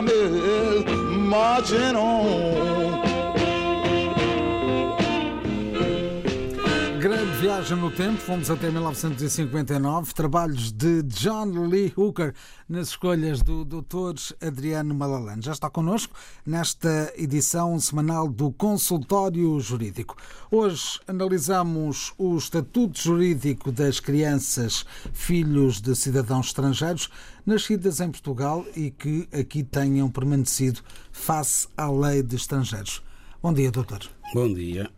Time is marching on. Viagem no tempo, fomos até 1959. Trabalhos de John Lee Hooker nas escolhas do Dr. Adriano Malalane. Já está connosco nesta edição semanal do Consultório Jurídico. Hoje analisamos o Estatuto Jurídico das Crianças Filhos de Cidadãos Estrangeiros nascidas em Portugal e que aqui tenham permanecido face à lei de estrangeiros. Bom dia, doutor. Bom dia.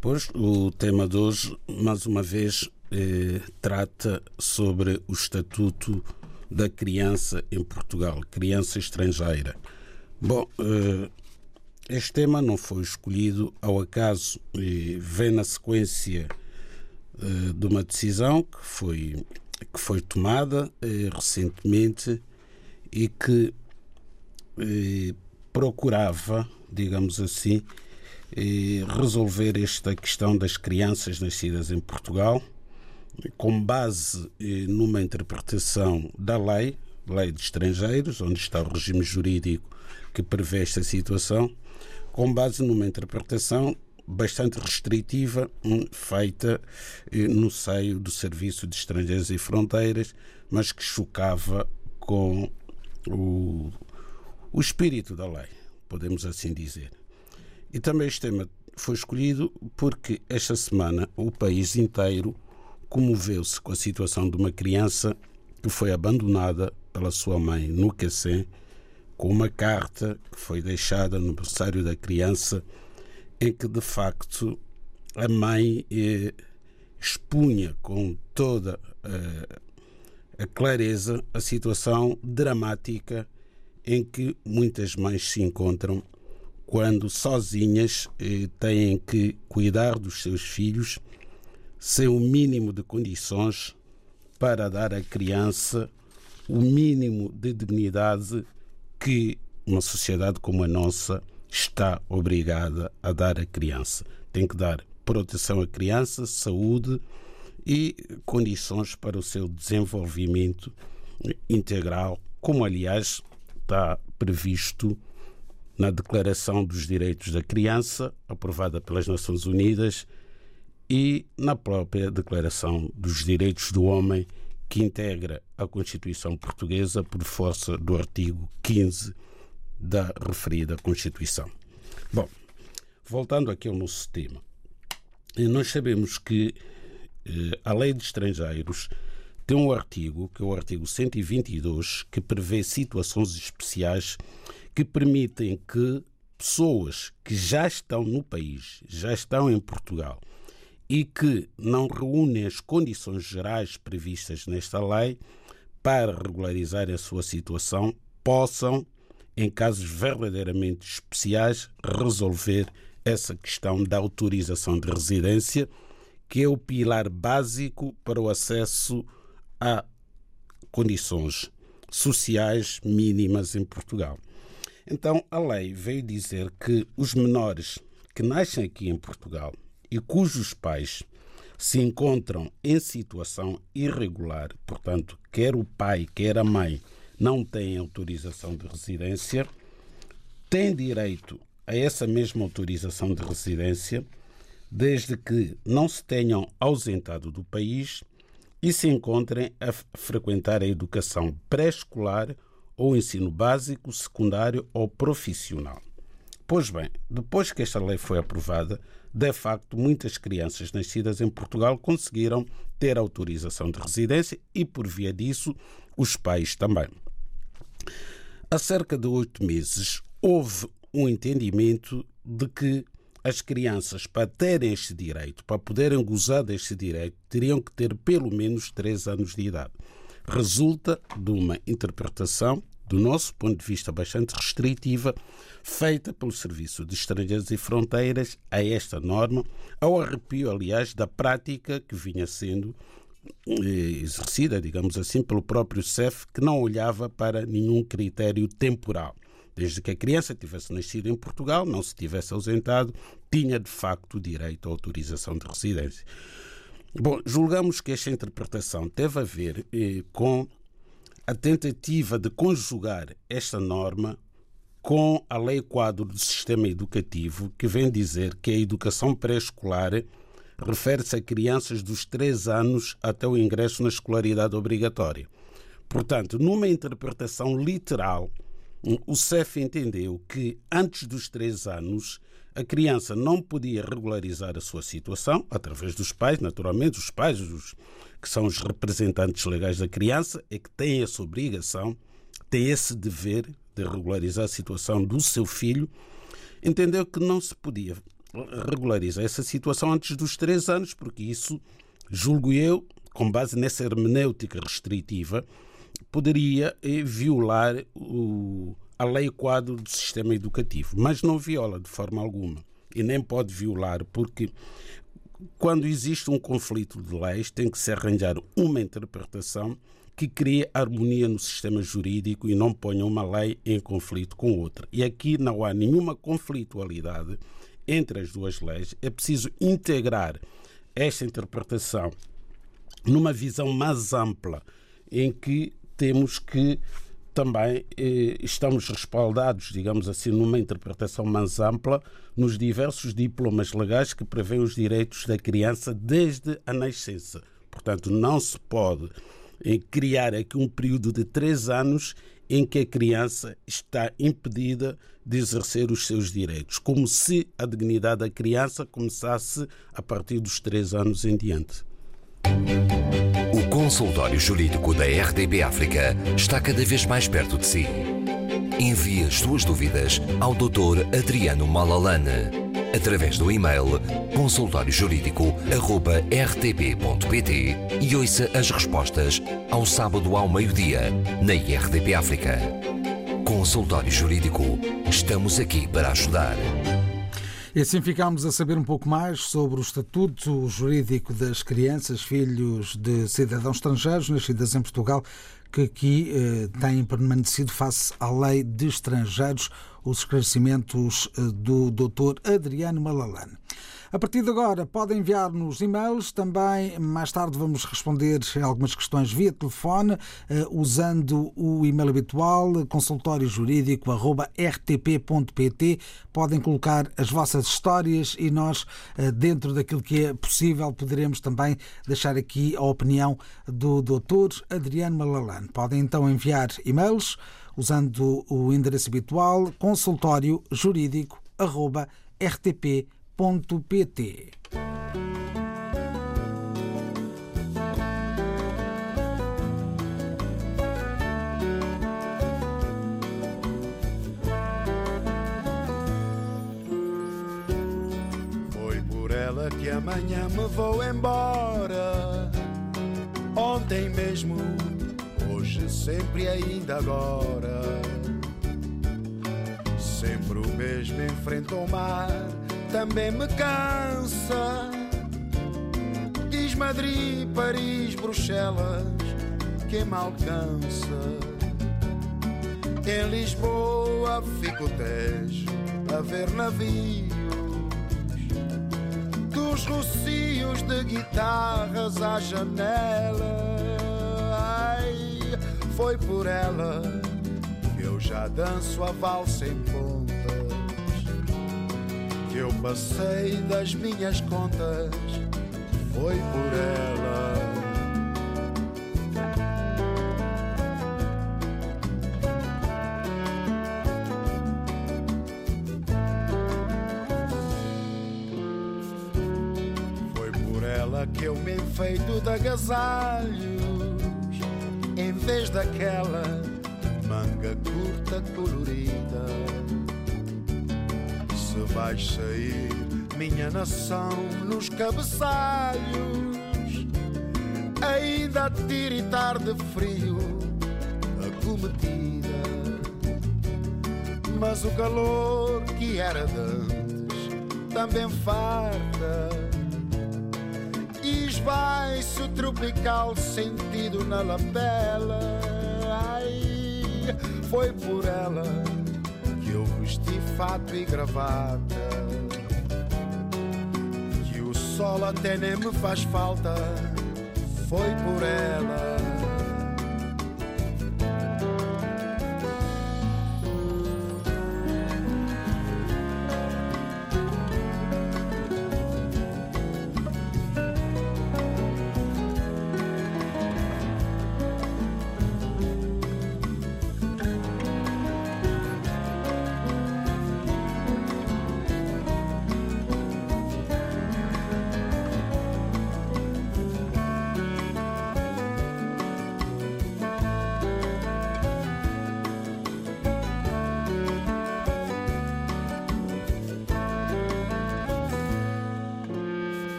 Pois o tema de hoje, mais uma vez, eh, trata sobre o estatuto da criança em Portugal, criança estrangeira. Bom, eh, este tema não foi escolhido ao acaso e vem na sequência eh, de uma decisão que foi, que foi tomada eh, recentemente e que eh, procurava, digamos assim, resolver esta questão das crianças nascidas em Portugal com base eh, numa interpretação da lei, lei de estrangeiros, onde está o regime jurídico que prevê esta situação, com base numa interpretação bastante restritiva hum, feita eh, no seio do Serviço de Estrangeiros e Fronteiras, mas que chocava com o, o espírito da lei, podemos assim dizer. E também este tema foi escolhido porque esta semana o país inteiro comoveu-se com a situação de uma criança que foi abandonada pela sua mãe no Cacém, com uma carta que foi deixada no berçário da criança, em que de facto a mãe eh, expunha com toda uh, a clareza a situação dramática em que muitas mães se encontram quando sozinhas eh, têm que cuidar dos seus filhos sem o mínimo de condições para dar à criança o mínimo de dignidade que uma sociedade como a nossa está obrigada a dar à criança. Tem que dar proteção à criança, saúde e condições para o seu desenvolvimento integral, como aliás está previsto na Declaração dos Direitos da Criança, aprovada pelas Nações Unidas, e na própria Declaração dos Direitos do Homem, que integra a Constituição Portuguesa por força do artigo 15 da referida Constituição. Bom, voltando aqui ao nosso tema, nós sabemos que eh, a Lei de Estrangeiros tem um artigo, que é o artigo 122, que prevê situações especiais que permitem que pessoas que já estão no país, já estão em Portugal e que não reúnem as condições gerais previstas nesta lei para regularizar a sua situação, possam, em casos verdadeiramente especiais, resolver essa questão da autorização de residência, que é o pilar básico para o acesso a condições sociais mínimas em Portugal. Então, a lei veio dizer que os menores que nascem aqui em Portugal e cujos pais se encontram em situação irregular, portanto, quer o pai, quer a mãe não têm autorização de residência, têm direito a essa mesma autorização de residência, desde que não se tenham ausentado do país e se encontrem a frequentar a educação pré-escolar ou ensino básico, secundário ou profissional. Pois bem, depois que esta lei foi aprovada, de facto, muitas crianças nascidas em Portugal conseguiram ter autorização de residência e, por via disso, os pais também. Há cerca de oito meses, houve um entendimento de que as crianças, para terem este direito, para poderem gozar deste direito, teriam que ter pelo menos três anos de idade. Resulta de uma interpretação, do nosso ponto de vista, bastante restritiva, feita pelo Serviço de Estrangeiros e Fronteiras a esta norma, ao arrepio, aliás, da prática que vinha sendo eh, exercida, digamos assim, pelo próprio CEF, que não olhava para nenhum critério temporal. Desde que a criança tivesse nascido em Portugal, não se tivesse ausentado, tinha de facto direito à autorização de residência. Bom, julgamos que esta interpretação teve a ver eh, com a tentativa de conjugar esta norma com a Lei Quadro do Sistema Educativo, que vem dizer que a educação pré-escolar refere-se a crianças dos 3 anos até o ingresso na escolaridade obrigatória. Portanto, numa interpretação literal, o CEF entendeu que antes dos três anos a criança não podia regularizar a sua situação através dos pais, naturalmente, os pais, os, que são os representantes legais da criança, é que têm essa obrigação, têm esse dever de regularizar a situação do seu filho. Entendeu que não se podia regularizar essa situação antes dos três anos, porque isso, julgo eu, com base nessa hermenêutica restritiva, poderia eh, violar o, a lei quadro do sistema educativo, mas não viola de forma alguma e nem pode violar, porque quando existe um conflito de leis, tem que se arranjar uma interpretação que crie harmonia no sistema jurídico e não ponha uma lei em conflito com outra. E aqui não há nenhuma conflitualidade entre as duas leis. É preciso integrar esta interpretação numa visão mais ampla, em que temos que também eh, estamos respaldados, digamos assim, numa interpretação mais ampla nos diversos diplomas legais que prevêem os direitos da criança desde a nascença. Portanto, não se pode eh, criar aqui um período de três anos em que a criança está impedida de exercer os seus direitos, como se a dignidade da criança começasse a partir dos três anos em diante. Consultório jurídico da RDB África está cada vez mais perto de si. Envie as suas dúvidas ao Dr. Adriano Malalane através do e-mail consultóriojurídico.rtp.pt e ouça as respostas ao sábado ao meio-dia na IRTP África. Consultório Jurídico. Estamos aqui para ajudar. E assim ficámos a saber um pouco mais sobre o estatuto jurídico das crianças, filhos de cidadãos estrangeiros nascidas em Portugal, que aqui eh, têm permanecido face à lei de estrangeiros, os esclarecimentos eh, do Dr. Adriano Malalane. A partir de agora, podem enviar-nos e-mails. Também, mais tarde, vamos responder algumas questões via telefone, eh, usando o e-mail habitual, consultóriojurídico.rtp.pt. Podem colocar as vossas histórias e nós, eh, dentro daquilo que é possível, poderemos também deixar aqui a opinião do Dr. Adriano Malalane. Podem então enviar e-mails usando o endereço habitual consultóriojurídico.rtp.pt pt Foi por ela que amanhã me vou embora. Ontem mesmo, hoje, sempre ainda agora. Sempre o mesmo enfrenta o mar também me cansa. Diz Madrid, Paris, Bruxelas, que me alcança. Em Lisboa fico Tejo a ver navios dos rocios de guitarras à janela. Ai, foi por ela que eu já danço a valsa em ponta eu passei das minhas contas foi por ela. Foi por ela que eu me enfeito de agasalhos em vez daquela manga curta colorida vais sair, minha nação, nos cabeçalhos, ainda a tiritar de frio a cometida. Mas o calor que era dantes também farta. E esvai-se o tropical sentido na lapela. Ai, foi por ela vesti fato e gravata. Que o sol até nem me faz falta, foi por ela.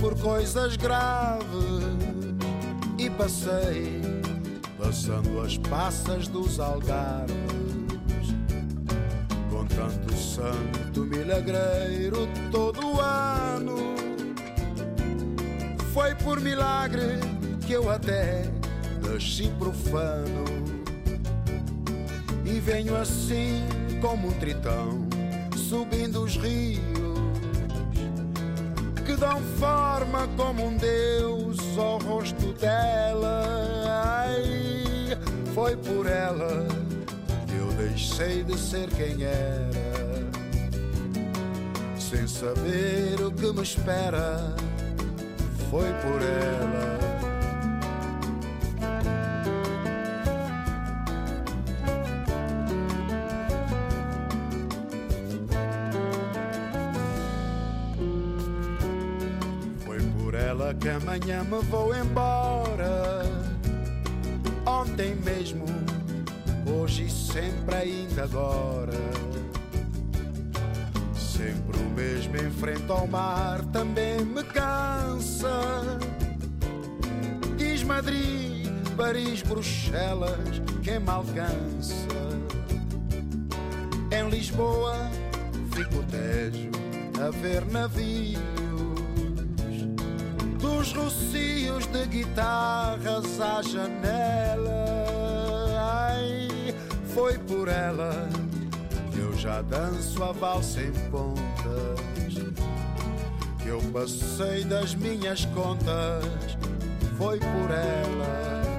Por coisas graves. E passei passando as passas dos algarves. Com tanto santo milagreiro todo ano. Foi por milagre que eu até nasci profano. E venho assim como um tritão subindo os rios dão forma como um deus ao rosto dela. Ai, foi por ela que eu deixei de ser quem era, sem saber o que me espera. Foi por ela. Amanhã me vou embora. Ontem mesmo, hoje e sempre, ainda agora. Sempre o mesmo em frente ao mar também me cansa. Diz Madrid, Paris, Bruxelas, quem me alcança. Em Lisboa fico Tejo a ver navios dos rocios de guitarras à janela. Ai, foi por ela que eu já danço a valsa em pontas. Que eu passei das minhas contas, foi por ela.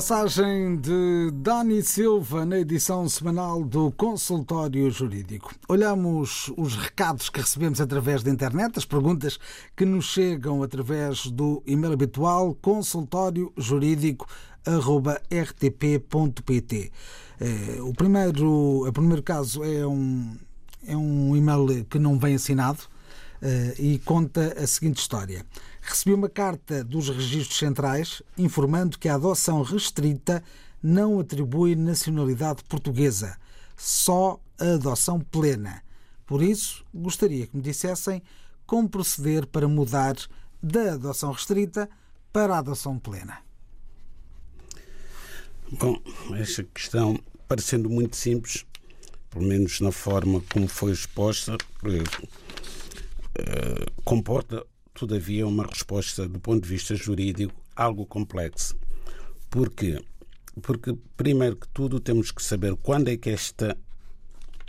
Passagem de Dani Silva na edição semanal do Consultório Jurídico. Olhamos os recados que recebemos através da internet, as perguntas que nos chegam através do e-mail habitual consultóriojurídico.rtp.pt. Eh, o primeiro, o primeiro caso é um, é um e-mail que não vem assinado eh, e conta a seguinte história recebi uma carta dos registros centrais informando que a adoção restrita não atribui nacionalidade portuguesa, só a adoção plena. Por isso, gostaria que me dissessem como proceder para mudar da adoção restrita para a adoção plena. Bom, esta questão, parecendo muito simples, pelo menos na forma como foi exposta, eh, comporta todavia, uma resposta do ponto de vista jurídico algo complexa. Porquê? Porque, primeiro que tudo, temos que saber quando é que esta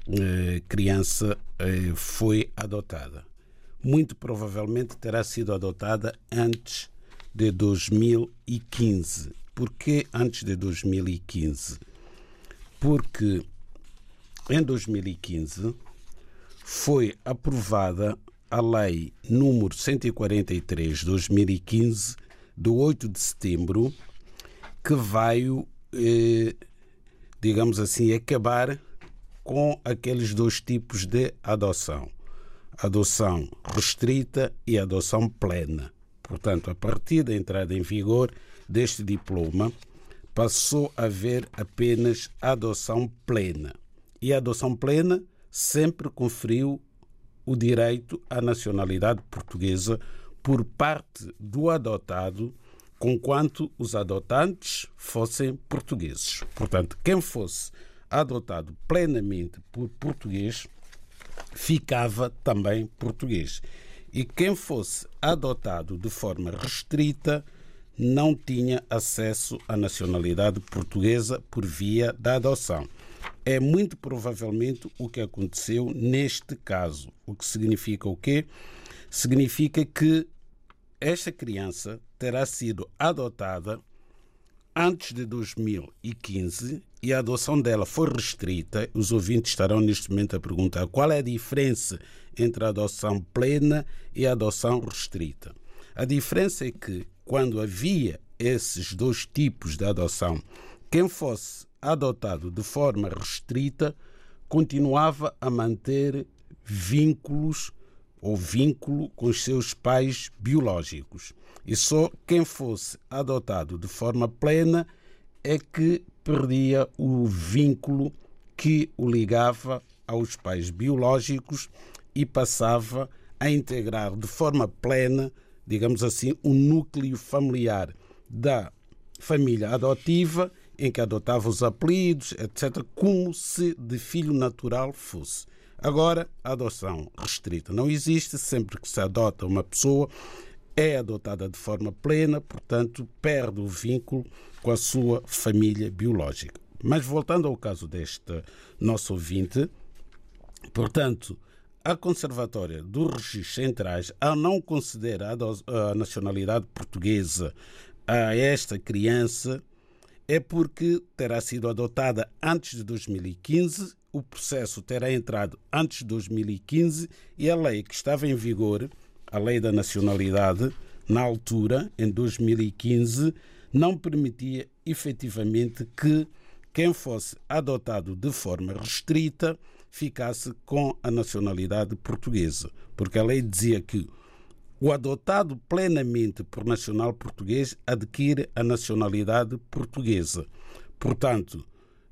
eh, criança eh, foi adotada. Muito provavelmente terá sido adotada antes de 2015. Por que antes de 2015? Porque em 2015 foi aprovada a Lei número 143 de 2015, do 8 de setembro, que vai, eh, digamos assim, acabar com aqueles dois tipos de adoção: adoção restrita e adoção plena. Portanto, a partir da entrada em vigor deste diploma, passou a haver apenas adoção plena. E a adoção plena sempre conferiu o direito à nacionalidade portuguesa por parte do adotado, conquanto os adotantes fossem portugueses. Portanto, quem fosse adotado plenamente por português ficava também português. E quem fosse adotado de forma restrita não tinha acesso à nacionalidade portuguesa por via da adoção. É muito provavelmente o que aconteceu neste caso. O que significa o quê? Significa que esta criança terá sido adotada antes de 2015 e a adoção dela foi restrita. Os ouvintes estarão neste momento a perguntar qual é a diferença entre a adoção plena e a adoção restrita. A diferença é que quando havia esses dois tipos de adoção, quem fosse adotado de forma restrita, continuava a manter vínculos ou vínculo com os seus pais biológicos. E só quem fosse adotado de forma plena é que perdia o vínculo que o ligava aos pais biológicos e passava a integrar de forma plena, digamos assim, o um núcleo familiar da família adotiva em que adotava os apelidos, etc., como se de filho natural fosse. Agora, a adoção restrita não existe, sempre que se adota uma pessoa, é adotada de forma plena, portanto, perde o vínculo com a sua família biológica. Mas voltando ao caso deste nosso ouvinte, portanto, a Conservatória dos Registros Centrais, ao não considerar a nacionalidade portuguesa a esta criança, é porque terá sido adotada antes de 2015, o processo terá entrado antes de 2015 e a lei que estava em vigor, a lei da nacionalidade, na altura, em 2015, não permitia efetivamente que quem fosse adotado de forma restrita ficasse com a nacionalidade portuguesa, porque a lei dizia que o adotado plenamente por nacional português adquire a nacionalidade portuguesa. Portanto,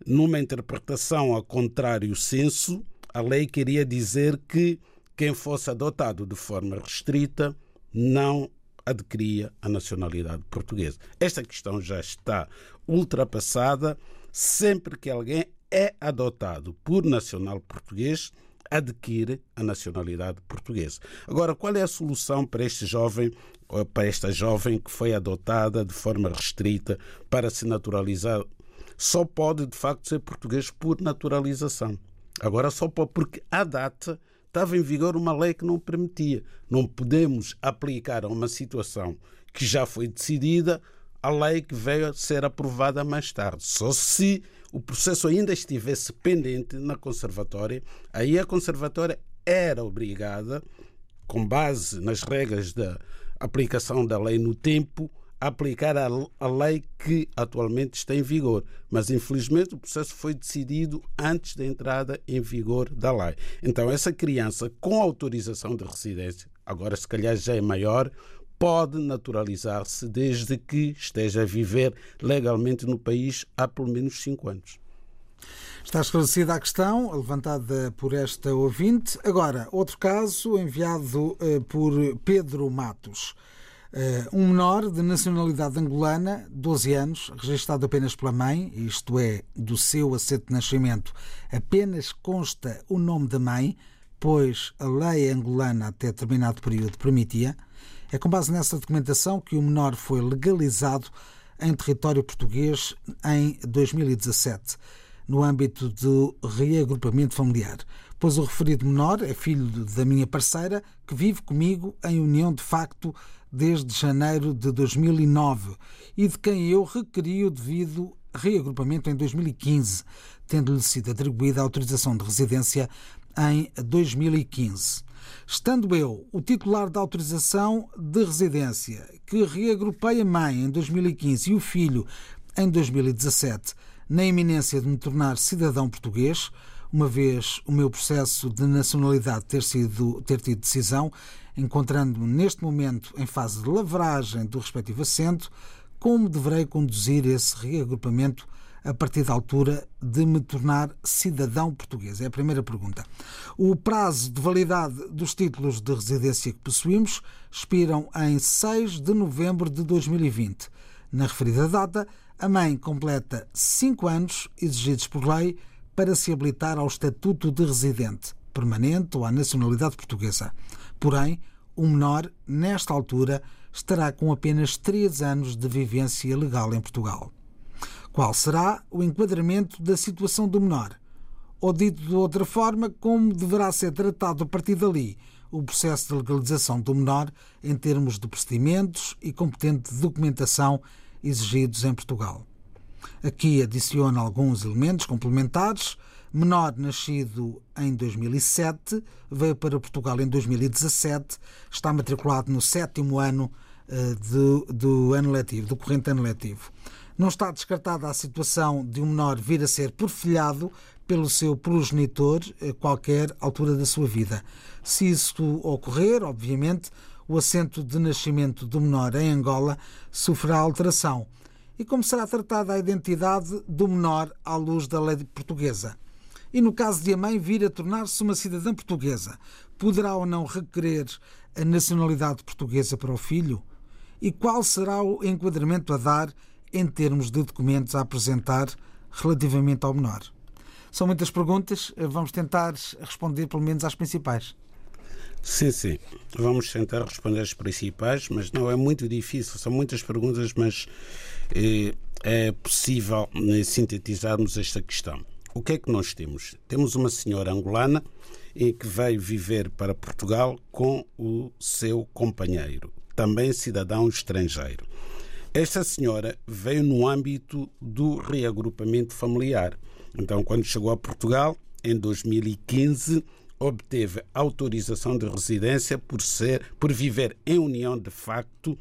numa interpretação a contrário senso, a lei queria dizer que quem fosse adotado de forma restrita não adquiria a nacionalidade portuguesa. Esta questão já está ultrapassada. Sempre que alguém é adotado por nacional português, adquire a nacionalidade portuguesa. Agora, qual é a solução para este jovem, para esta jovem que foi adotada de forma restrita para se naturalizar? Só pode, de facto, ser português por naturalização. Agora, só pode, porque à data estava em vigor uma lei que não permitia. Não podemos aplicar a uma situação que já foi decidida a lei que veio a ser aprovada mais tarde. Só se o processo ainda estivesse pendente na conservatória, aí a conservatória era obrigada, com base nas regras da aplicação da lei no tempo, a aplicar a, a lei que atualmente está em vigor. Mas, infelizmente, o processo foi decidido antes da entrada em vigor da lei. Então, essa criança com autorização de residência, agora se calhar já é maior, pode naturalizar-se desde que esteja a viver legalmente no país há pelo menos cinco anos. Está esclarecida a questão levantada por esta ouvinte. Agora, outro caso enviado uh, por Pedro Matos. Uh, um menor de nacionalidade angolana, 12 anos, registrado apenas pela mãe, isto é, do seu assento de nascimento, apenas consta o nome da mãe, pois a lei angolana até determinado período permitia, é com base nessa documentação que o menor foi legalizado em território português em 2017, no âmbito do reagrupamento familiar, pois o referido menor é filho da minha parceira, que vive comigo em união de facto desde janeiro de 2009 e de quem eu requeri o devido reagrupamento em 2015, tendo-lhe sido atribuída a autorização de residência em 2015. Estando eu o titular da autorização de residência, que reagrupei a mãe em 2015 e o filho em 2017, na iminência de me tornar cidadão português, uma vez o meu processo de nacionalidade ter, sido, ter tido decisão, encontrando-me neste momento em fase de lavragem do respectivo assento, como deverei conduzir esse reagrupamento a partir da altura de me tornar cidadão português? É a primeira pergunta. O prazo de validade dos títulos de residência que possuímos expiram em 6 de novembro de 2020. Na referida data, a mãe completa cinco anos exigidos por lei para se habilitar ao estatuto de residente permanente ou à nacionalidade portuguesa. Porém, o menor, nesta altura, estará com apenas três anos de vivência legal em Portugal. Qual será o enquadramento da situação do menor? Ou dito de outra forma, como deverá ser tratado a partir dali o processo de legalização do menor em termos de procedimentos e competente documentação exigidos em Portugal. Aqui adiciona alguns elementos complementares. Menor nascido em 2007, veio para Portugal em 2017, está matriculado no sétimo ano do, do ano letivo, do corrente ano letivo. Não está descartada a situação de um menor vir a ser porfilhado pelo seu progenitor a qualquer altura da sua vida. Se isso ocorrer, obviamente, o assento de nascimento do menor em Angola sofrerá alteração. E como será tratada a identidade do menor à luz da lei portuguesa? E no caso de a mãe vir a tornar-se uma cidadã portuguesa, poderá ou não requerer a nacionalidade portuguesa para o filho? E qual será o enquadramento a dar em termos de documentos a apresentar relativamente ao menor? São muitas perguntas, vamos tentar responder pelo menos às principais. Sim, sim. Vamos tentar responder as principais, mas não é muito difícil. São muitas perguntas, mas é, é possível né, sintetizarmos esta questão. o que é que nós temos? Temos uma senhora angolana em que veio viver para Portugal com o seu companheiro, também cidadão estrangeiro. Esta senhora veio no âmbito do reagrupamento familiar. Então, quando chegou a Portugal, em 2015, obteve autorização de residência por ser por viver em união de facto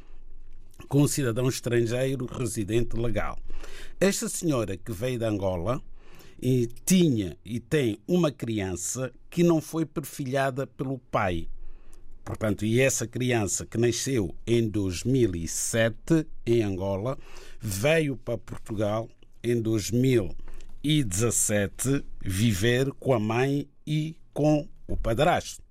com um cidadão estrangeiro residente legal. Esta senhora que veio de Angola e tinha e tem uma criança que não foi perfilhada pelo pai. Portanto, e essa criança que nasceu em 2007 em Angola veio para Portugal em 2017 viver com a mãe e com o padrasto.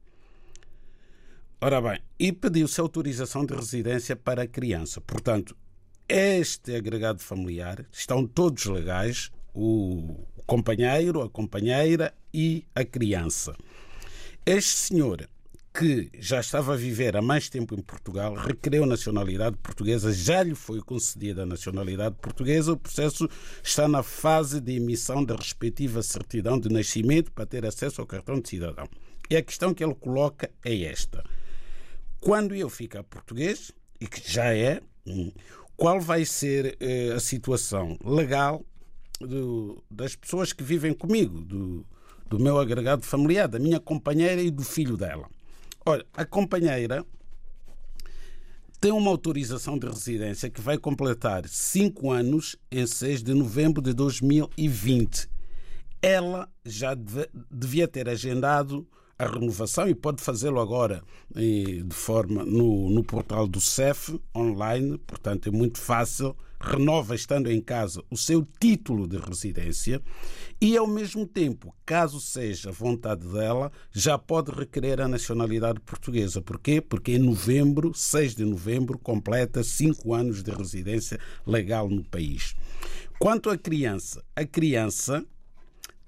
Ora bem, e pediu-se autorização de residência para a criança. Portanto, este agregado familiar estão todos legais, o companheiro, a companheira e a criança. Este senhor, que já estava a viver há mais tempo em Portugal, requereu nacionalidade portuguesa, já lhe foi concedida a nacionalidade portuguesa. O processo está na fase de emissão da respectiva certidão de nascimento para ter acesso ao cartão de cidadão. E a questão que ele coloca é esta quando eu ficar português, e que já é, hum, qual vai ser eh, a situação legal do, das pessoas que vivem comigo, do, do meu agregado familiar, da minha companheira e do filho dela. Olha, a companheira tem uma autorização de residência que vai completar cinco anos em 6 de novembro de 2020. Ela já devia ter agendado a renovação e pode fazê-lo agora de forma no, no portal do CEF online, portanto é muito fácil. Renova estando em casa o seu título de residência e, ao mesmo tempo, caso seja vontade dela, já pode requerer a nacionalidade portuguesa. Porquê? Porque em novembro, 6 de novembro, completa cinco anos de residência legal no país. Quanto à criança, a criança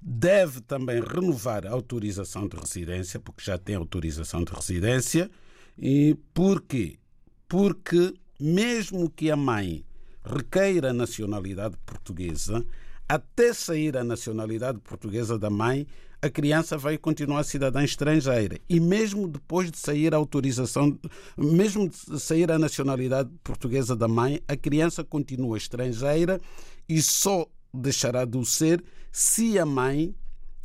deve também renovar a autorização de residência, porque já tem autorização de residência. E porquê? Porque mesmo que a mãe requeira a nacionalidade portuguesa, até sair a nacionalidade portuguesa da mãe, a criança vai continuar cidadã estrangeira. E mesmo depois de sair a autorização, mesmo de sair a nacionalidade portuguesa da mãe, a criança continua estrangeira e só deixará de o ser se a mãe,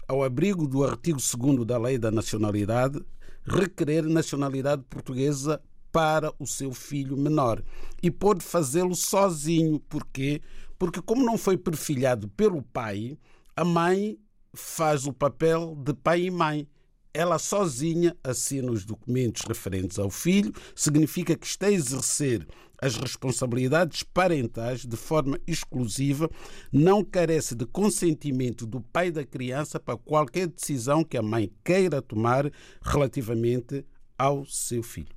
ao abrigo do artigo 2 da Lei da Nacionalidade, requerer nacionalidade portuguesa para o seu filho menor. E pode fazê-lo sozinho. Porquê? Porque, como não foi perfilhado pelo pai, a mãe faz o papel de pai e mãe ela sozinha assina os documentos referentes ao filho, significa que está a exercer as responsabilidades parentais de forma exclusiva, não carece de consentimento do pai da criança para qualquer decisão que a mãe queira tomar relativamente ao seu filho.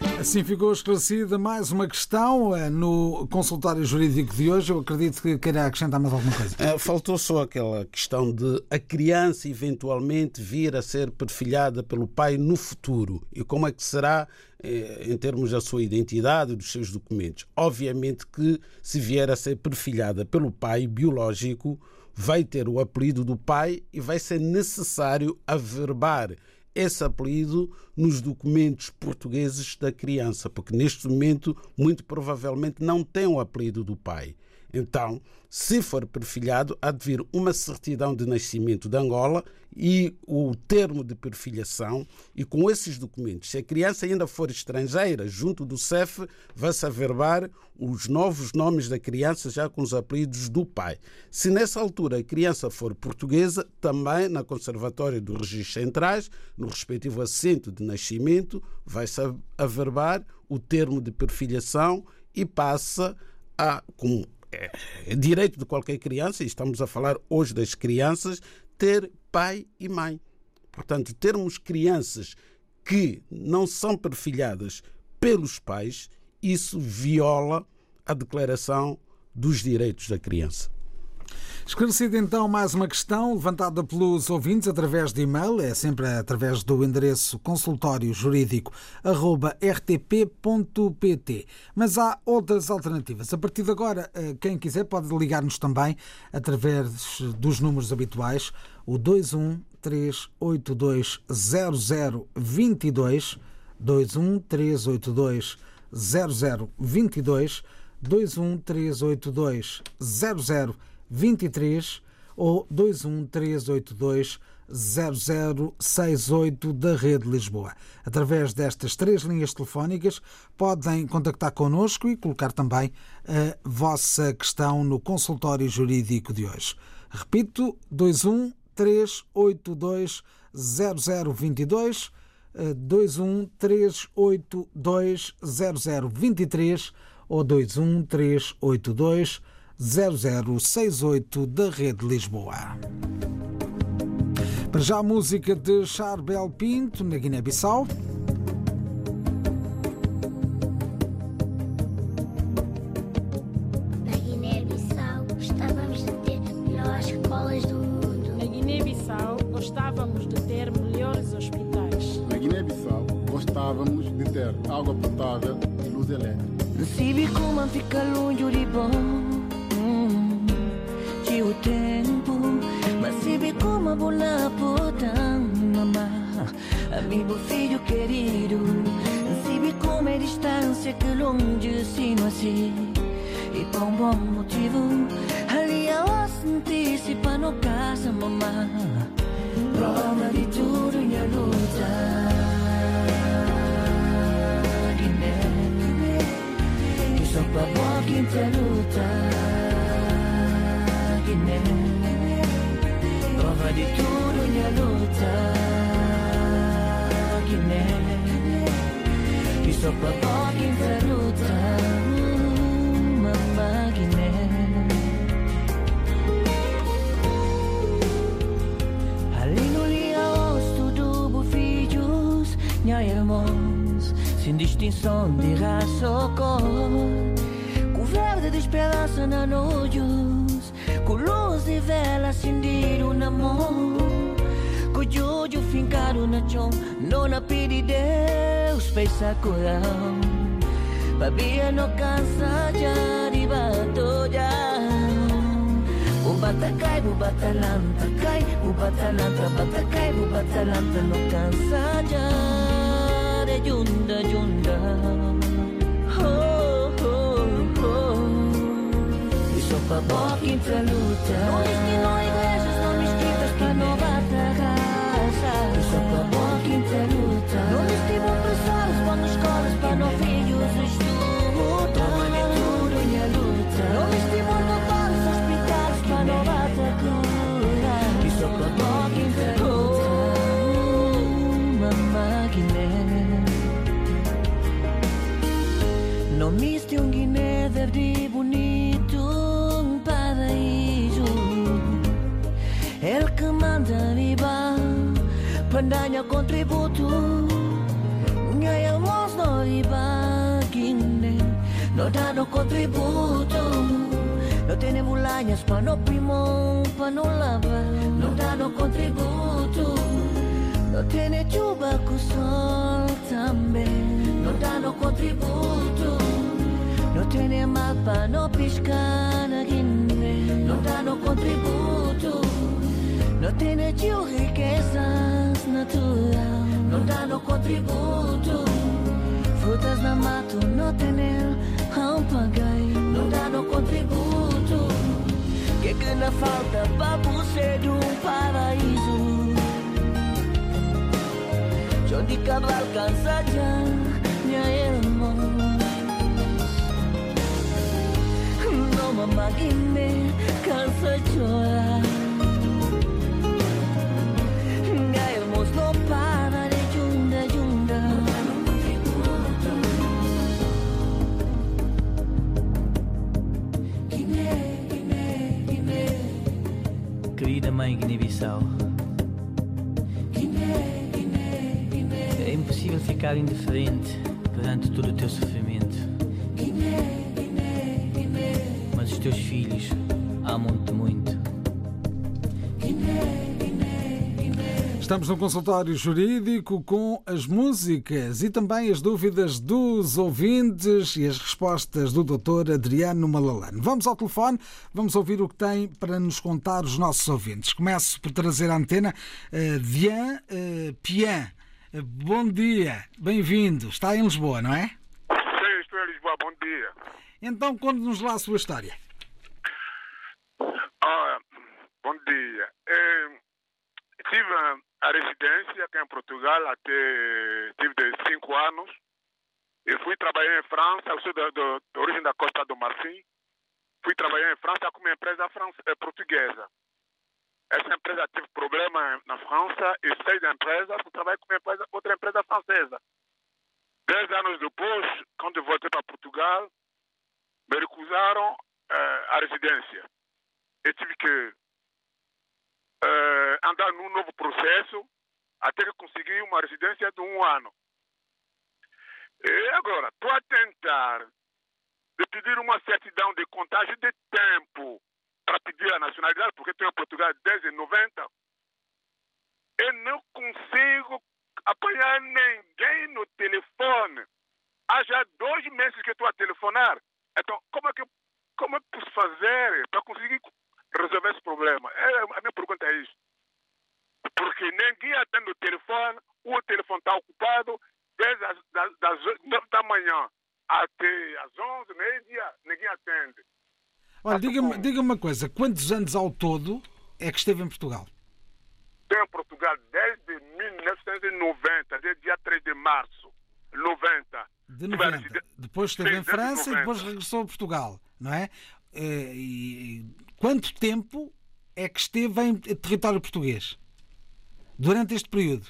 Assim ficou esclarecida mais uma questão eh, no consultório jurídico de hoje. Eu acredito que queira acrescentar mais alguma coisa. É, faltou só aquela questão de a criança eventualmente vir a ser perfilhada pelo pai no futuro e como é que será eh, em termos da sua identidade dos seus documentos. Obviamente que se vier a ser perfilhada pelo pai biológico, vai ter o apelido do pai e vai ser necessário averbar esse apelido nos documentos portugueses da criança, porque neste momento, muito provavelmente, não tem o apelido do pai. Então, se for perfilhado, há de vir uma certidão de nascimento de Angola e o termo de perfilhação, e com esses documentos, se a criança ainda for estrangeira, junto do CEF, vai-se averbar os novos nomes da criança já com os apelidos do pai. Se nessa altura a criança for portuguesa, também na Conservatória dos Registros Centrais, no respectivo assento de nascimento, vai-se averbar o termo de perfilhação e passa a, como é direito de qualquer criança, e estamos a falar hoje das crianças, ter pai e mãe. Portanto, termos crianças que não são perfilhadas pelos pais, isso viola a Declaração dos Direitos da Criança. Esclarecida então mais uma questão levantada pelos ouvintes através de e-mail, é sempre através do endereço consultório jurídico rtp.pt. Mas há outras alternativas. A partir de agora, eh, quem quiser pode ligar-nos também através dos números habituais, o 21 382 0022 21 382 0022 21 382 0023 ou 21 382 0068 da Rede Lisboa. Através destas três linhas telefónicas podem contactar connosco e colocar também a vossa questão no consultório jurídico de hoje. Repito, 21 382 0022 21 382 0023 ou 21 382 0068 da Rede Lisboa. Para já a música de Charbel Pinto, na Guiné-Bissau. Na Guiné-Bissau gostávamos de ter melhores escolas do mundo. Na Guiné-Bissau gostávamos de ter melhores hospitais. Na Guiné-Bissau gostávamos de ter água potável e luz elétrica. Nasibi como fica longe de bom tempo. Mas se como bola potão mamá. Amigo filho querido Se vi como é distância que longe sino assim. E por um bom motivo Ali eu senti-se para no casa mamá. Prova de tudo em a luta. Só para walking te Prova de tudo minha luta E só para walking te luta Mamá Guiné Ali no lia os tudo filhos Minha irmãos Sem distinção de raça ou cor Com verde de esperança na olhos colors di vela scindire un amore Con Giorgio fincare una cion Non appidi Deus pensa corao Pa via no cansa già di batoglia Bubatakai, bubatalanta, kai, bubatalanta, batakai, bubatalanta No cansa già de giunda, giunda Oh. Oh E só pra boca entre a luta Não destinou igrejas, Pandanya contributo Minha irmãos não viva Guiné Não dá no contributo Não tem mulanhas para no primão Para no lavar Não dá no contributo Não tem chuva com sol também Não dá no contributo Não tem mar para no piscar na Guiné Não dá no contributo Não tem tio riquezas natural Não dá no contributo Frutas na mato não tem um pagai Não dá no contributo Que que não falta para você de um paraíso John de Cabral cansa já Minha irmã Não mamá Guiné cansa de chorar Mãe Guiné-Bissau, Guiné, Guiné, Guiné é impossível ficar indiferente perante todo o teu sofrimento. Estamos no consultório jurídico com as músicas e também as dúvidas dos ouvintes e as respostas do Dr. Adriano Malalano. Vamos ao telefone, vamos ouvir o que tem para nos contar os nossos ouvintes. Começo por trazer a antena uh, Dian uh, Pian. Uh, bom dia, bem-vindo. Está em Lisboa, não é? Sim, estou em Lisboa, bom dia. Então, conte-nos lá a sua história. Ah, bom dia. tive a residência aqui em Portugal até tive de cinco anos. Eu fui trabalhar em França, eu sou da, origem da Costa do Marfim. Fui trabalhar em França com uma empresa frança, portuguesa. Essa empresa teve problema na França e saí da empresa, fui trabalhar com uma empresa, outra empresa francesa. Dez anos depois, quando voltei para Portugal, me recusaram uh, a residência. Eu tive que uh, andar num novo processo até que consegui uma residência de um ano. E agora, estou a tentar de pedir uma certidão de contagem de tempo para pedir a nacionalidade, porque estou em Portugal desde 90. E não consigo apanhar ninguém no telefone. Há já dois meses que estou a telefonar. Então, como é que como é que posso fazer para conseguir resolver esse problema? É, a minha pergunta é isso. Porque ninguém atende o telefone, o telefone está ocupado, desde as das, das 9 da manhã até as 11, meio-dia, ninguém atende. Olha, diga-me diga uma coisa, quantos anos ao todo é que esteve em Portugal? Estou em Portugal desde 1990, desde dia 3 de março, 90. De 90. Depois esteve em França e depois regressou a Portugal, não é? Eh, e quanto tempo é que esteve em território português? Durante este período?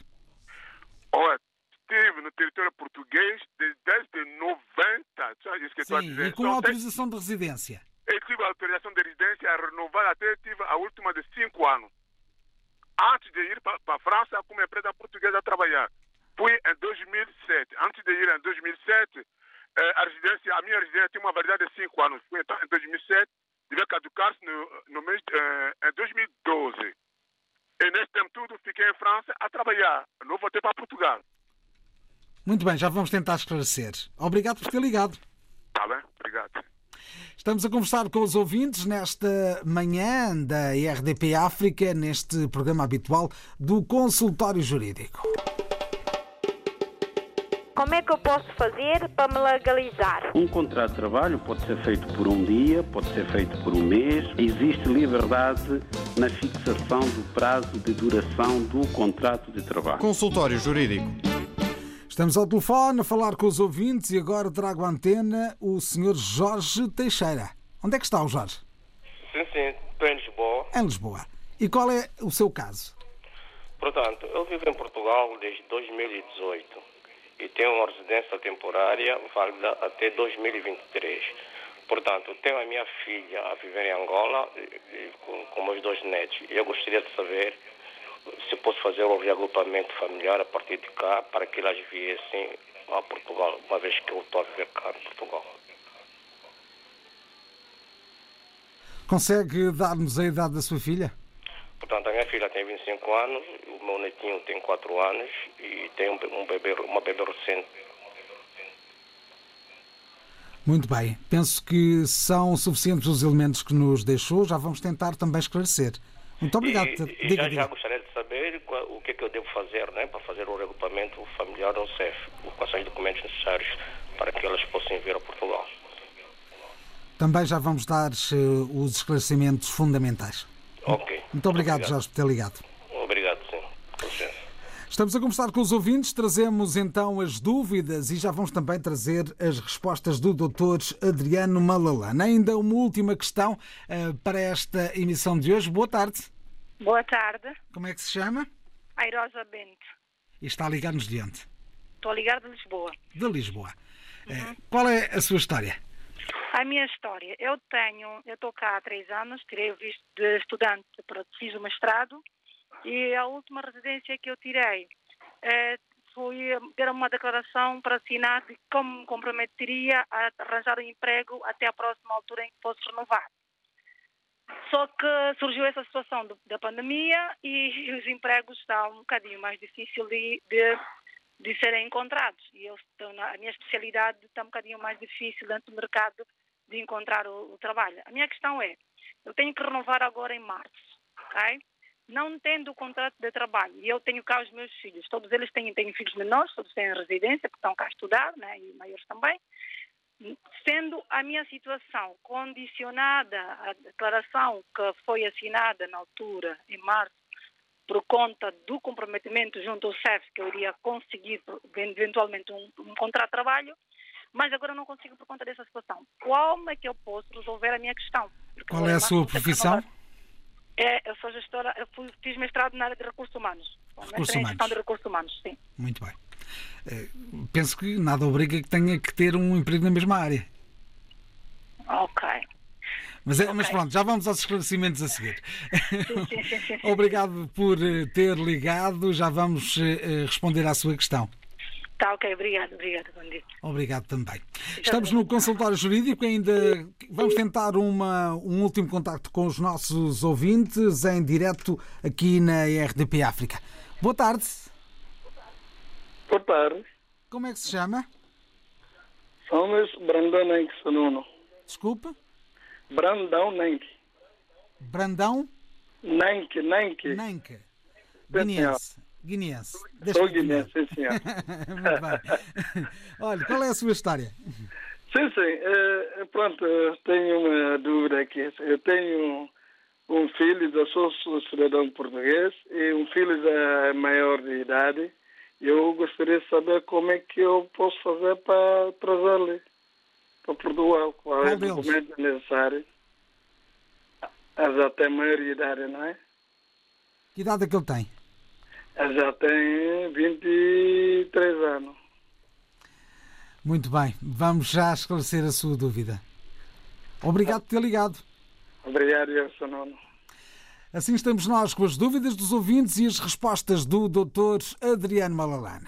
Olha, estive no território português desde 90. Só isso que Sim, a. E com autorização de residência? Eu tive a autorização de residência renovada até tive a última de 5 anos. Antes de ir para a França com uma empresa portuguesa a trabalhar. Fui em 2007. Antes de ir em 2007, eh, a, residência, a minha residência tinha uma validade de 5 anos. Fui então em 2007, devia caducar-se no, no mês, eh, em 2012. E nesse tempo tudo fiquei em França a trabalhar. Não voltei para Portugal. Muito bem, já vamos tentar esclarecer. Obrigado por ter ligado. Está bem, obrigado. Estamos a conversar com os ouvintes nesta manhã da RDP África, neste programa habitual do Consultório Jurídico. Como é que eu posso fazer para me legalizar? Um contrato de trabalho pode ser feito por um dia, pode ser feito por um mês. Existe liberdade na fixação do prazo de duração do contrato de trabalho. Consultório Jurídico. Estamos ao telefone a falar com os ouvintes e agora trago à antena o Sr. Jorge Teixeira. Onde é que está o Jorge? Sim, sim, estou em Lisboa. Em Lisboa. E qual é o seu caso? Portanto, eu vivo em Portugal desde 2018 e tenho uma residência temporária válida até 2023. Portanto, tenho a minha filha a viver em Angola com, com meus dois netos. E eu gostaria de saber se posso fazer um reagrupamento familiar a partir de cá para que elas viessem a Portugal, uma vez que eu estou a viver cá em Portugal. Consegue dar-nos a idade da sua filha? A minha filha tem 25 anos, o meu netinho tem 4 anos e tem um bebê, uma bebê recente. Muito bem. Penso que são suficientes os elementos que nos deixou. Já vamos tentar também esclarecer. Muito obrigado. E, e diga, já, diga. já gostaria de saber o que é que eu devo fazer né, para fazer o regrupamento familiar ao CEF, quais são os documentos necessários para que elas possam vir a Portugal. Também já vamos dar uh, os esclarecimentos fundamentais. Ok. Muito obrigado, obrigado. Jorge, por ter ligado. Obrigado, sim. Com licença. Estamos a conversar com os ouvintes, trazemos então as dúvidas e já vamos também trazer as respostas do Dr. Adriano Malalana. Ainda uma última questão uh, para esta emissão de hoje. Boa tarde. Boa tarde. Como é que se chama? Airosa Bento. E está a ligar-nos de onde? Estou a ligar de Lisboa. De Lisboa. Uhum. Uh, qual é a sua história? A minha história, eu tenho, eu estou cá há três anos, tirei o visto de estudante, para, fiz o mestrado e a última residência que eu tirei eh, foi ter uma declaração para assinar de como me comprometeria a arranjar um emprego até a próxima altura em que fosse renovado. Só que surgiu essa situação do, da pandemia e os empregos estão um bocadinho mais difícil de, de, de serem encontrados. E eu a minha especialidade está um bocadinho mais difícil dentro do mercado de encontrar o, o trabalho. A minha questão é, eu tenho que renovar agora em março, ok? Não tendo o contrato de trabalho, e eu tenho cá os meus filhos, todos eles têm, têm filhos menores, todos têm residência, porque estão cá a estudar, né, e maiores também. Sendo a minha situação condicionada à declaração que foi assinada na altura, em março, por conta do comprometimento junto ao CEF, que eu iria conseguir eventualmente um, um contrato de trabalho, mas agora não consigo por conta dessa situação. Como é que eu posso resolver a minha questão? Porque Qual é a sua profissão? É, eu sou gestora, eu fui, fiz mestrado na área de recursos humanos. Recursos humanos. gestão de recursos humanos, sim. Muito bem. Eh, penso que nada obriga que tenha que ter um emprego na mesma área. Ok. Mas, é, okay. mas pronto, já vamos aos esclarecimentos a seguir. Sim, sim, sim, Obrigado por eh, ter ligado, já vamos eh, responder à sua questão. Está ok, obrigado, obrigado, bom dia. Obrigado também. Estamos no consultório jurídico, ainda vamos tentar uma, um último contacto com os nossos ouvintes em direto aqui na RDP África. Boa tarde. Boa tarde. Como é que se chama? Somos Brandão Nenque Sonuno. Desculpa? Brandão Nenque. Brandão? Nenque, Nenque. Nenque. Guineense. Guineense. Sou guineense, sim, senhor. Muito bem. Olha, qual é a sua história? Sim, sim. Uh, pronto, tenho uma dúvida aqui. Eu tenho um filho, eu sou cidadão português, e um filho da maior de idade. Eu gostaria de saber como é que eu posso fazer para trazê-lo para Portugal. Qual é o documento necessário? Já tem maior de idade, não é? Que idade é que ele tem? Já tem 23 anos. Muito bem, vamos já esclarecer a sua dúvida. Obrigado por ter ligado. Obrigado, Nuno. Assim estamos nós com as dúvidas dos ouvintes e as respostas do Dr. Adriano Malalane.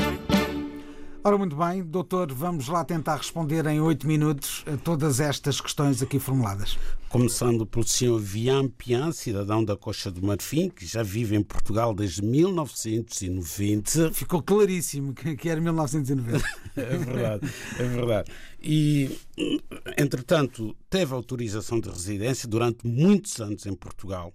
Ora, muito bem, doutor, vamos lá tentar responder em oito minutos a todas estas questões aqui formuladas. Começando pelo senhor Vian Pian, cidadão da Costa do Marfim, que já vive em Portugal desde 1990. Ficou claríssimo que era 1990. é verdade, é verdade. E, entretanto, teve autorização de residência durante muitos anos em Portugal.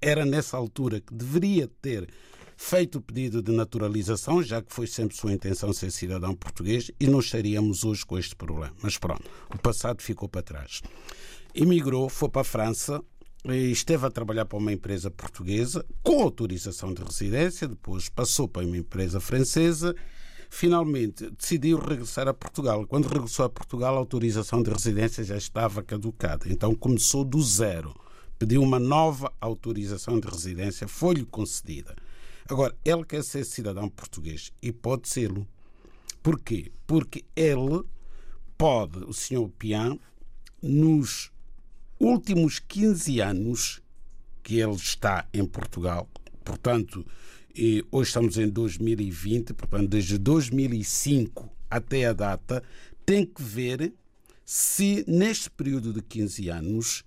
Era nessa altura que deveria ter feito o pedido de naturalização, já que foi sempre sua intenção ser cidadão português, e não estaríamos hoje com este problema. Mas pronto, o passado ficou para trás. Emigrou, foi para a França, esteve a trabalhar para uma empresa portuguesa com autorização de residência, depois passou para uma empresa francesa, finalmente decidiu regressar a Portugal. Quando regressou a Portugal, a autorização de residência já estava caducada, então começou do zero. Pediu uma nova autorização de residência, foi-lhe concedida. Agora, ele quer ser cidadão português e pode sê-lo. Porquê? Porque ele pode, o senhor Pian, nos últimos 15 anos que ele está em Portugal, portanto, hoje estamos em 2020, portanto, desde 2005 até a data, tem que ver se neste período de 15 anos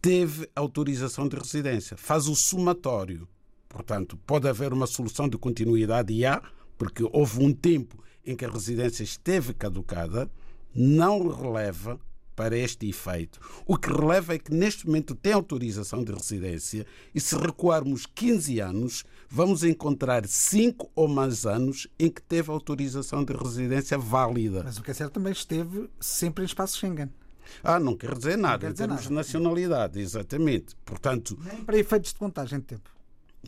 teve autorização de residência. Faz o somatório. Portanto, pode haver uma solução de continuidade e há, porque houve um tempo em que a residência esteve caducada, não releva para este efeito. O que releva é que neste momento tem autorização de residência e se recuarmos 15 anos, vamos encontrar 5 ou mais anos em que teve autorização de residência válida. Mas o que é certo também esteve sempre em espaço Schengen. Ah, não quer dizer nada, quer dizer em termos nada. de nacionalidade, exatamente. Portanto, Nem para efeitos de contagem de tempo.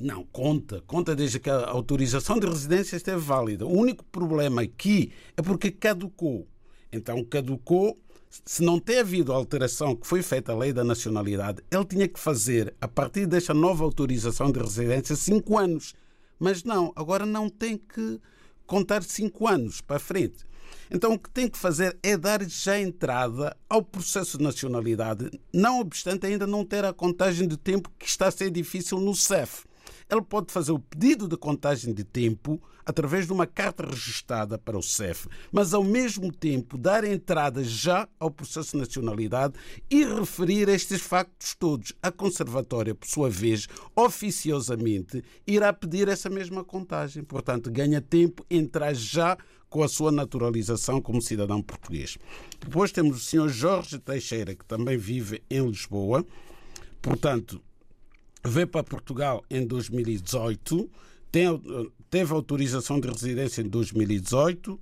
Não, conta. Conta desde que a autorização de residência esteve válida. O único problema aqui é porque caducou. Então, caducou. Se não tem havido alteração que foi feita à lei da nacionalidade, ele tinha que fazer, a partir desta nova autorização de residência, cinco anos. Mas não, agora não tem que contar cinco anos para frente. Então, o que tem que fazer é dar já entrada ao processo de nacionalidade, não obstante ainda não ter a contagem de tempo que está a ser difícil no CEF. Ele pode fazer o pedido de contagem de tempo através de uma carta registrada para o CEF, mas ao mesmo tempo dar entrada já ao processo de nacionalidade e referir estes factos todos. A Conservatória, por sua vez, oficiosamente irá pedir essa mesma contagem. Portanto, ganha tempo, entrar já com a sua naturalização como cidadão português. Depois temos o Sr. Jorge Teixeira, que também vive em Lisboa. Portanto, veio para Portugal em 2018, tem, teve autorização de residência em 2018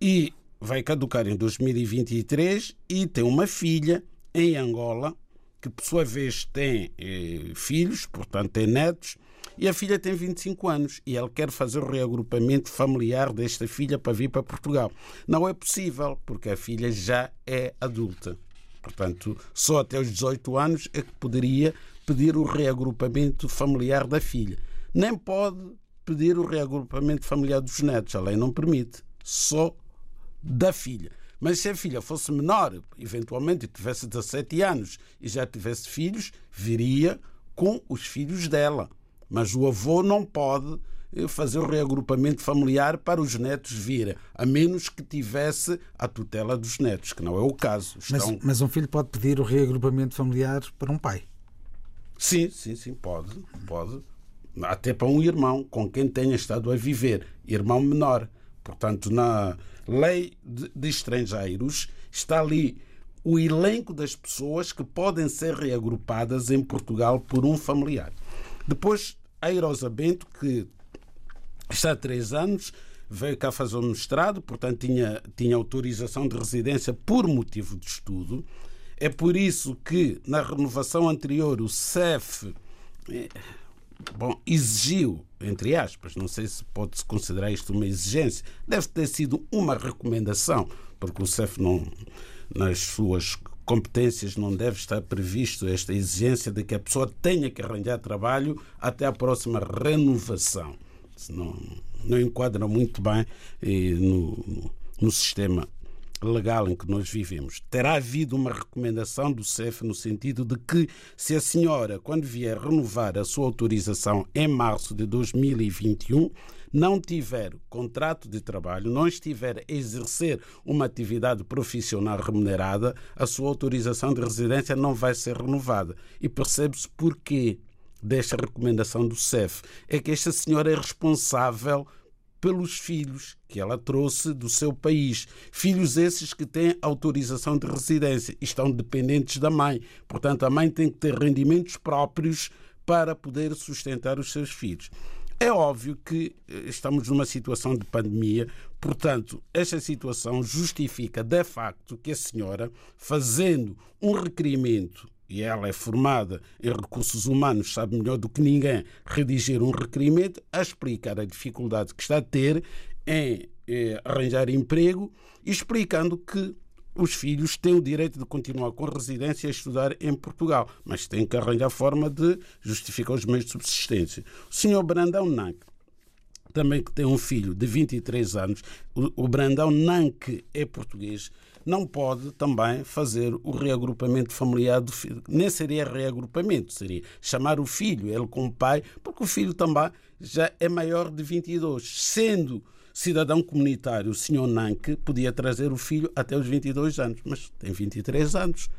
e vai caducar em 2023 e tem uma filha em Angola, que por sua vez tem eh, filhos, portanto tem netos, e a filha tem 25 anos e ele quer fazer o reagrupamento familiar desta filha para vir para Portugal. Não é possível, porque a filha já é adulta. Portanto, só até os 18 anos é que poderia pedir o reagrupamento familiar da filha. Nem pode pedir o reagrupamento familiar dos netos. A lei não permite. Só da filha. Mas se a filha fosse menor, eventualmente tivesse 17 anos e já tivesse filhos, viria com os filhos dela. Mas o avô não pode eh, fazer o reagrupamento familiar para os netos virem, a menos que tivesse a tutela dos netos, que não é o caso. Estão... Mas, mas um filho pode pedir o reagrupamento familiar para um pai? Sim, sim, sim, pode, pode. Até para um irmão com quem tenha estado a viver, irmão menor. Portanto, na lei de, de estrangeiros está ali o elenco das pessoas que podem ser reagrupadas em Portugal por um familiar. Depois, a Irosa Bento, que está há três anos, veio cá fazer o mestrado, portanto tinha, tinha autorização de residência por motivo de estudo. É por isso que, na renovação anterior, o CEF eh, bom, exigiu, entre aspas, não sei se pode-se considerar isto uma exigência, deve ter sido uma recomendação, porque o CEF, não, nas suas competências, não deve estar previsto esta exigência de que a pessoa tenha que arranjar trabalho até a próxima renovação. Não, não enquadra muito bem eh, no, no sistema legal em que nós vivemos. Terá havido uma recomendação do CEF no sentido de que, se a senhora, quando vier renovar a sua autorização em março de 2021, não tiver contrato de trabalho, não estiver a exercer uma atividade profissional remunerada, a sua autorização de residência não vai ser renovada. E percebe-se porquê desta recomendação do CEF. É que esta senhora é responsável pelos filhos que ela trouxe do seu país. Filhos esses que têm autorização de residência estão dependentes da mãe. Portanto, a mãe tem que ter rendimentos próprios para poder sustentar os seus filhos. É óbvio que eh, estamos numa situação de pandemia, portanto, esta situação justifica de facto que a senhora, fazendo um requerimento e ela é formada em recursos humanos, sabe melhor do que ninguém redigir um requerimento, a explicar a dificuldade que está a ter em eh, arranjar emprego, explicando que os filhos têm o direito de continuar com residência a estudar em Portugal, mas têm que arranjar forma de justificar os meios de subsistência. O senhor Brandão Nank, também que tem um filho de 23 anos, o Brandão Nank é português, não pode também fazer o reagrupamento familiar do filho. Nem seria reagrupamento, seria chamar o filho, ele como pai, porque o filho também já é maior de 22. Sendo cidadão comunitário, o senhor Nanke podia trazer o filho até os 22 anos, mas tem 23 anos.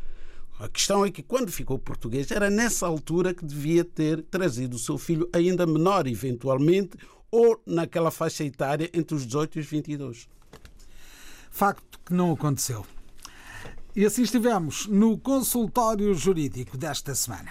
A questão é que quando ficou português era nessa altura que devia ter trazido o seu filho ainda menor, eventualmente, ou naquela faixa etária entre os 18 e os 22. Facto que não aconteceu. E assim estivemos no consultório jurídico desta semana.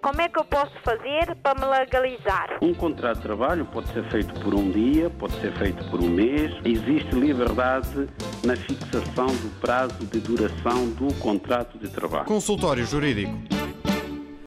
Como é que eu posso fazer para me legalizar? Um contrato de trabalho pode ser feito por um dia, pode ser feito por um mês. Existe liberdade na fixação do prazo de duração do contrato de trabalho. Consultório Jurídico